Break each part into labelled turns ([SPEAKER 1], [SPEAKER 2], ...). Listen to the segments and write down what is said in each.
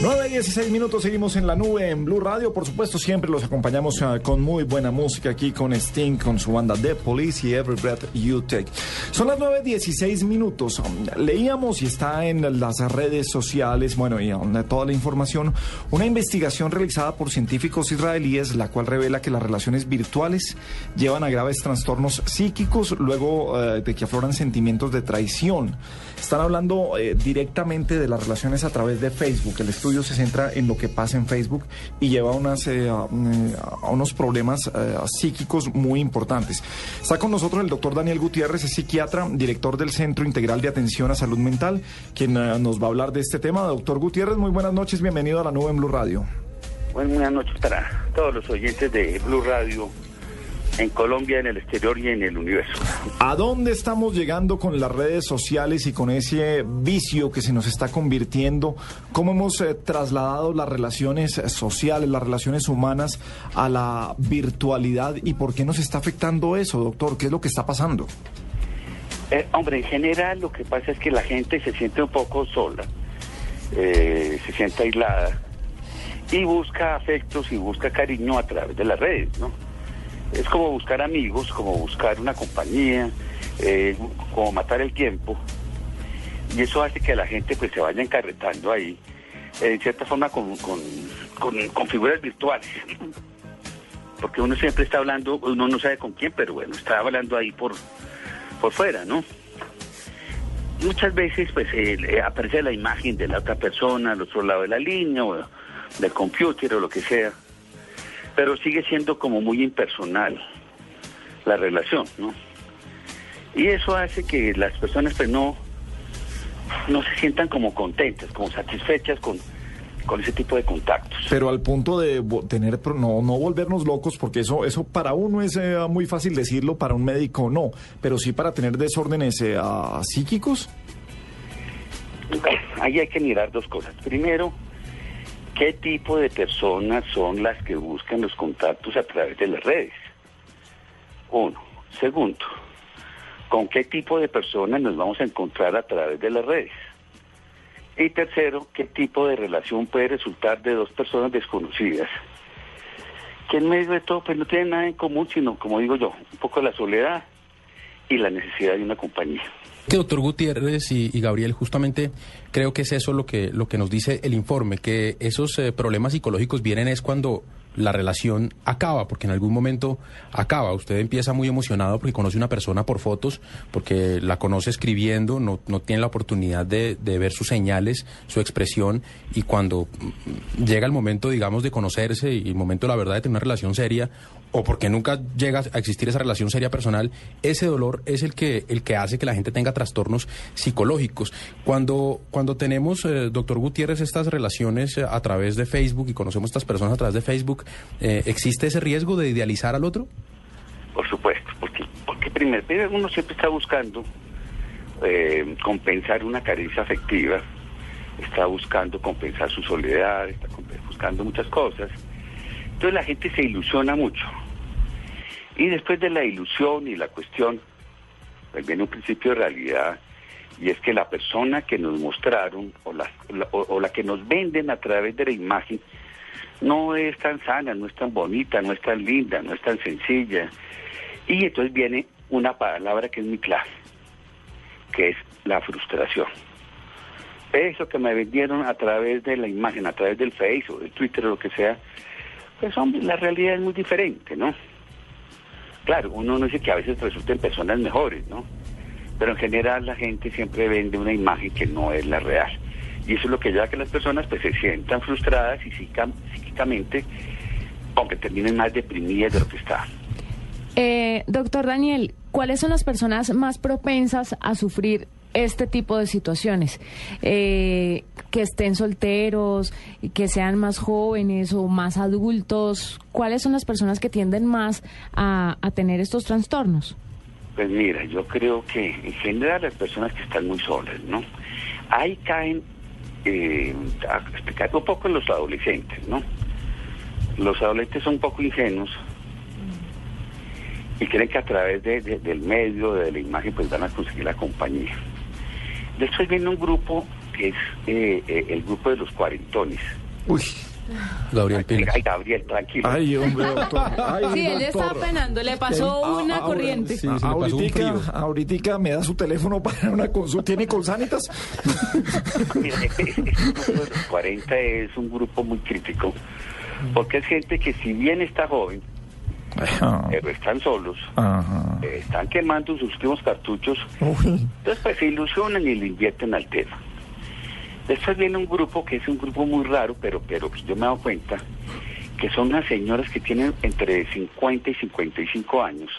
[SPEAKER 1] 9 16 minutos, seguimos en la nube en Blue Radio. Por supuesto, siempre los acompañamos uh, con muy buena música aquí con Sting, con su banda The Police y Every Breath You Take. Son las 9 16 minutos. Leíamos y está en las redes sociales, bueno, y donde toda la información, una investigación realizada por científicos israelíes, la cual revela que las relaciones virtuales llevan a graves trastornos psíquicos luego uh, de que afloran sentimientos de traición. Están hablando eh, directamente de las relaciones a través de Facebook. El estudio se en lo que pasa en Facebook y lleva unas, eh, a, a, unos problemas eh, psíquicos muy importantes. Está con nosotros el doctor Daniel Gutiérrez, es psiquiatra, director del Centro Integral de Atención a Salud Mental, quien nos va a hablar de este tema. Doctor Gutiérrez, muy buenas noches, bienvenido a la nube en Blue Radio.
[SPEAKER 2] Buenas noches para todos los oyentes de Blue Radio en Colombia, en el exterior y en el universo.
[SPEAKER 1] ¿A dónde estamos llegando con las redes sociales y con ese vicio que se nos está convirtiendo? ¿Cómo hemos eh, trasladado las relaciones sociales, las relaciones humanas a la virtualidad y por qué nos está afectando eso, doctor? ¿Qué es lo que está pasando?
[SPEAKER 2] Eh, hombre, en general lo que pasa es que la gente se siente un poco sola, eh, se siente aislada y busca afectos y busca cariño a través de las redes, ¿no? Es como buscar amigos, como buscar una compañía, eh, como matar el tiempo. Y eso hace que la gente pues se vaya encarretando ahí, en cierta forma con, con, con, con, figuras virtuales. Porque uno siempre está hablando, uno no sabe con quién, pero bueno, está hablando ahí por, por fuera, ¿no? Muchas veces pues eh, aparece la imagen de la otra persona al otro lado de la línea o del computer o lo que sea pero sigue siendo como muy impersonal la relación, ¿no? Y eso hace que las personas pues no, no se sientan como contentas, como satisfechas con, con ese tipo de contactos.
[SPEAKER 1] Pero al punto de tener, no, no volvernos locos, porque eso, eso para uno es eh, muy fácil decirlo, para un médico no, pero sí para tener desórdenes eh, psíquicos.
[SPEAKER 2] Ahí hay que mirar dos cosas. Primero, ¿Qué tipo de personas son las que buscan los contactos a través de las redes? Uno. Segundo, ¿con qué tipo de personas nos vamos a encontrar a través de las redes? Y tercero, ¿qué tipo de relación puede resultar de dos personas desconocidas? Que en medio de todo pues no tienen nada en común, sino, como digo yo, un poco la soledad y la necesidad de una compañía.
[SPEAKER 3] Que doctor Gutiérrez y, Gabriel, justamente creo que es eso lo que, lo que nos dice el informe, que esos eh, problemas psicológicos vienen es cuando la relación acaba, porque en algún momento acaba. Usted empieza muy emocionado porque conoce una persona por fotos, porque la conoce escribiendo, no, no tiene la oportunidad de, de, ver sus señales, su expresión, y cuando llega el momento, digamos, de conocerse y el momento, la verdad, de tener una relación seria, o porque nunca llega a existir esa relación seria personal, ese dolor es el que, el que hace que la gente tenga trastornos psicológicos. Cuando, cuando tenemos, eh, doctor Gutiérrez, estas relaciones eh, a través de Facebook y conocemos a estas personas a través de Facebook, eh, ¿existe ese riesgo de idealizar al otro?
[SPEAKER 2] Por supuesto, porque, porque primero uno siempre está buscando compensar una carencia afectiva, está buscando compensar su soledad, está buscando muchas cosas entonces la gente se ilusiona mucho. Y después de la ilusión y la cuestión, pues viene un principio de realidad, y es que la persona que nos mostraron o la, o, la que nos venden a través de la imagen no es tan sana, no es tan bonita, no es tan linda, no es tan sencilla. Y entonces viene una palabra que es muy clara, que es la frustración. Eso que me vendieron a través de la imagen, a través del Facebook, del Twitter o lo que sea, pues hombre, la realidad es muy diferente, ¿no? Claro, uno no dice que a veces resulten personas mejores, ¿no? Pero en general la gente siempre vende una imagen que no es la real. Y eso es lo que lleva a que las personas pues se sientan frustradas y psíquicamente, aunque terminen más deprimidas de lo que estaban.
[SPEAKER 4] Eh, doctor Daniel, ¿cuáles son las personas más propensas a sufrir este tipo de situaciones, eh, que estén solteros, que sean más jóvenes o más adultos, ¿cuáles son las personas que tienden más a, a tener estos trastornos?
[SPEAKER 2] Pues mira, yo creo que en general las personas que están muy solas, ¿no? Ahí caen, eh, caen un poco los adolescentes, ¿no? Los adolescentes son un poco ingenuos y creen que a través de- del medio, de la imagen, pues van a conseguir la compañía. Después viene un grupo que es eh, eh, el grupo de los cuarentones.
[SPEAKER 1] Uy,
[SPEAKER 3] Gabriel Pilas.
[SPEAKER 2] Ay, Gabriel, tranquilo.
[SPEAKER 1] ay, hombre, doctor. Ay,
[SPEAKER 4] Sí, él está
[SPEAKER 1] doctor.
[SPEAKER 4] penando, le pasó
[SPEAKER 1] Ah,
[SPEAKER 4] una
[SPEAKER 1] ahora-
[SPEAKER 4] corriente.
[SPEAKER 3] Sí, le pasó un
[SPEAKER 1] ahoritica me da su teléfono para una consulta. ¿Tiene colsanitas?
[SPEAKER 2] Mira, ese grupo de los 40 es un grupo muy crítico, porque es gente que si bien está joven. Pero están solos,
[SPEAKER 1] Ajá.
[SPEAKER 2] eh, están quemando sus últimos cartuchos,
[SPEAKER 1] Uy.
[SPEAKER 2] entonces pues se ilusionan y le invierten al tema. Después viene un grupo que es un grupo muy raro, pero, pero yo me he dado cuenta, que son unas señoras que tienen entre 50 y 55 años,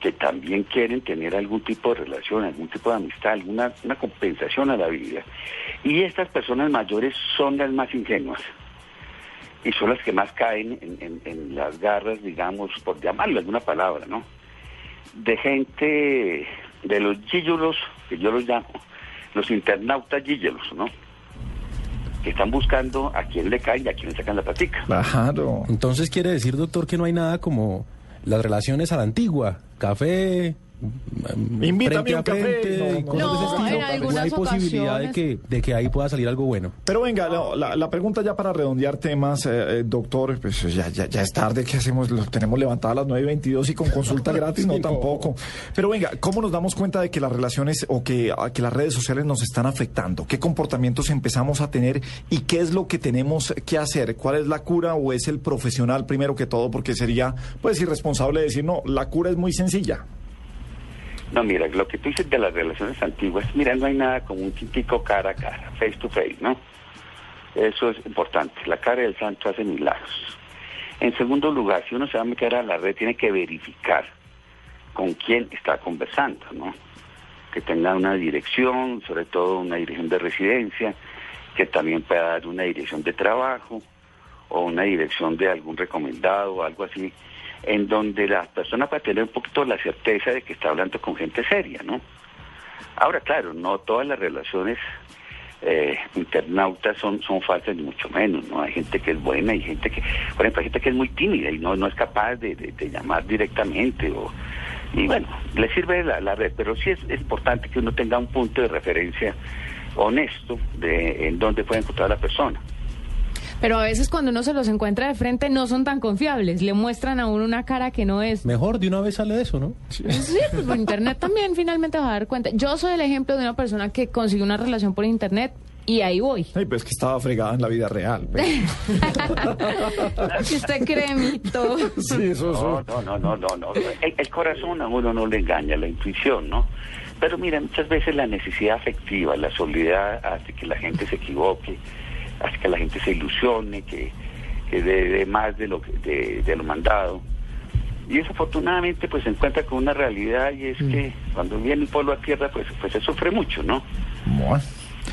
[SPEAKER 2] que también quieren tener algún tipo de relación, algún tipo de amistad, alguna una compensación a la vida. Y estas personas mayores son las más ingenuas y son las que más caen en, en- en las garras, digamos, por llamarlo alguna palabra, ¿no? De gente, de los gíllolos, que yo los llamo, los internautas gíllolos, ¿no? Que están buscando a quién le caen y a quién le sacan la patica.
[SPEAKER 1] Claro.
[SPEAKER 3] Entonces quiere decir, doctor, que no hay nada como las relaciones a la antigua, café,
[SPEAKER 1] Invítame
[SPEAKER 3] frente
[SPEAKER 1] un
[SPEAKER 3] a
[SPEAKER 1] café.
[SPEAKER 3] frente,
[SPEAKER 1] No, no,
[SPEAKER 4] en
[SPEAKER 3] hay posibilidad de que, de que ahí pueda salir algo bueno.
[SPEAKER 1] Pero venga, no, la, la pregunta ya para redondear temas, eh, eh, doctor, pues ya, ya, ya es tarde, ¿qué hacemos? Lo tenemos levantado a las 9.22 y con consulta gratis, no
[SPEAKER 3] Sí, no.
[SPEAKER 1] tampoco. Pero venga, ¿cómo nos damos cuenta de que las relaciones o que, a que las redes sociales nos están afectando? ¿Qué comportamientos empezamos a tener y qué es lo que tenemos que hacer? ¿Cuál es la cura o es el profesional primero que todo? Porque sería pues irresponsable decir, no, la cura es muy sencilla.
[SPEAKER 2] No, mira, lo que tú dices de las relaciones antiguas, mira, no hay nada como un tintico cara a cara, face to face, ¿no? Eso es importante. La cara del santo hace milagros. En segundo lugar, si uno se va a meter a la red, tiene que verificar con quién está conversando, ¿no? Que tenga una dirección, sobre todo una dirección de residencia, que también pueda dar una dirección de trabajo o una dirección de algún recomendado o algo así, en donde la persona pueda tener un poquito la certeza de que está hablando con gente seria, ¿no? Ahora, claro, no todas las relaciones eh, internautas son, son falsas, ni mucho menos, ¿no? Hay gente que es buena, hay gente que, por ejemplo, hay gente que es muy tímida y no, no es capaz de, de- de llamar directamente o... Y bueno, le sirve la, la red, pero sí es, es importante que uno tenga un punto de referencia honesto de en dónde puede encontrar a la persona.
[SPEAKER 4] Pero a veces cuando uno se los encuentra de frente no son tan confiables, le muestran a uno una cara que no es.
[SPEAKER 3] Mejor de una vez sale de eso, ¿no?
[SPEAKER 4] Sí, pues por internet también finalmente vas a dar cuenta. Yo soy el ejemplo de una persona que consiguió una relación por internet y ahí voy.
[SPEAKER 1] Ay, pues que estaba fregada en la vida real. pues.
[SPEAKER 4] Si usted cree mito.
[SPEAKER 1] Sí, eso, eso.
[SPEAKER 2] No, no, no, no, no. no. El, el corazón a uno no le engaña, la intuición, ¿no? Pero mira, muchas veces la necesidad afectiva, la soledad hace que la gente se equivoque, hace que la gente se ilusione, que, que dé dé más de lo, de, de lo mandado. Y desafortunadamente pues se encuentra con una realidad y es que cuando viene el pueblo a tierra pues, pues se sufre mucho, ¿no?
[SPEAKER 1] Bueno.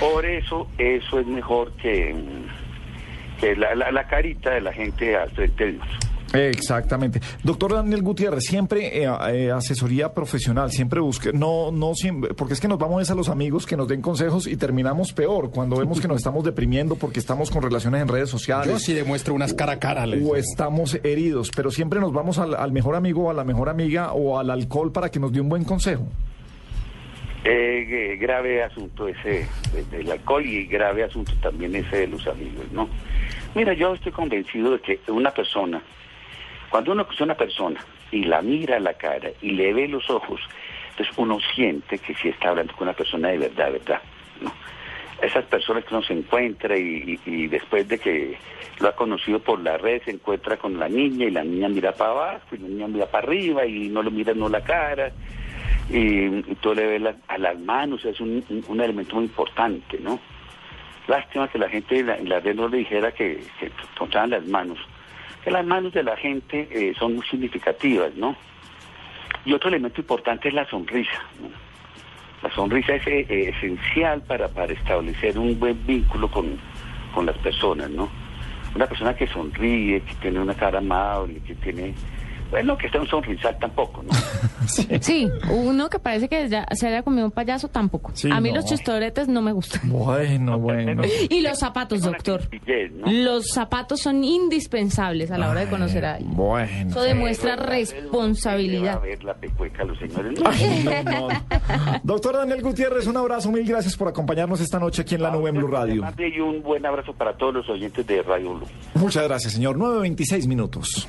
[SPEAKER 2] Por eso, eso es mejor que, mm, que la, la, la carita de la gente al frente de Dios.
[SPEAKER 1] Exactamente. Doctor Daniel Gutiérrez, siempre eh, eh, asesoría profesional, siempre busque, no, no siempre, porque es que nos vamos a los amigos que nos den consejos y terminamos peor cuando vemos que nos estamos deprimiendo porque estamos con relaciones en redes sociales.
[SPEAKER 3] Yo sí demuestro unas cara a cara. les-
[SPEAKER 1] O estamos heridos, pero siempre nos vamos al, al mejor amigo o a la mejor amiga o al alcohol para que nos dé un buen consejo.
[SPEAKER 2] Eh, eh, grave asunto ese de- del alcohol y grave asunto también ese de los amigos, ¿no? Mira, yo estoy convencido de que una persona, cuando uno es una persona y la mira a la cara y le ve los ojos, entonces uno siente que sí está hablando con una persona de verdad, verdad. Esas personas que uno se encuentra y, después de que lo ha conocido por la red se encuentra con la niña y la niña mira para abajo y la niña mira para arriba y no lo mira no la cara y, y tú le la- a las manos, es un, elemento muy importante, ¿no? Lástima que la gente en la, red no le dijera que, que tocaban las manos, las manos de la gente eh, son muy significativas, ¿no? Y otro elemento importante es la sonrisa. La sonrisa es eh, esencial para, para establecer un buen vínculo con, con las personas, ¿no? Una persona que sonríe, que tiene una cara amable, que tiene bueno, que sea un sonrisal tampoco, ¿no?
[SPEAKER 4] sí. uno que parece que ya se haya comido un payaso tampoco. a mí los chistoretes no me gustan.
[SPEAKER 1] Bueno, bueno.
[SPEAKER 4] y los zapatos, doctor. Los zapatos son indispensables a la hora de conocer a alguien.
[SPEAKER 1] Bueno.
[SPEAKER 4] Eso demuestra responsabilidad.
[SPEAKER 1] Doctor Daniel Gutiérrez, un abrazo, mil gracias por acompañarnos esta noche aquí en la nube en Blue Radio.
[SPEAKER 2] Y un buen abrazo para todos los oyentes de Radio Blue.
[SPEAKER 1] Muchas gracias, señor. 9.26 minutos.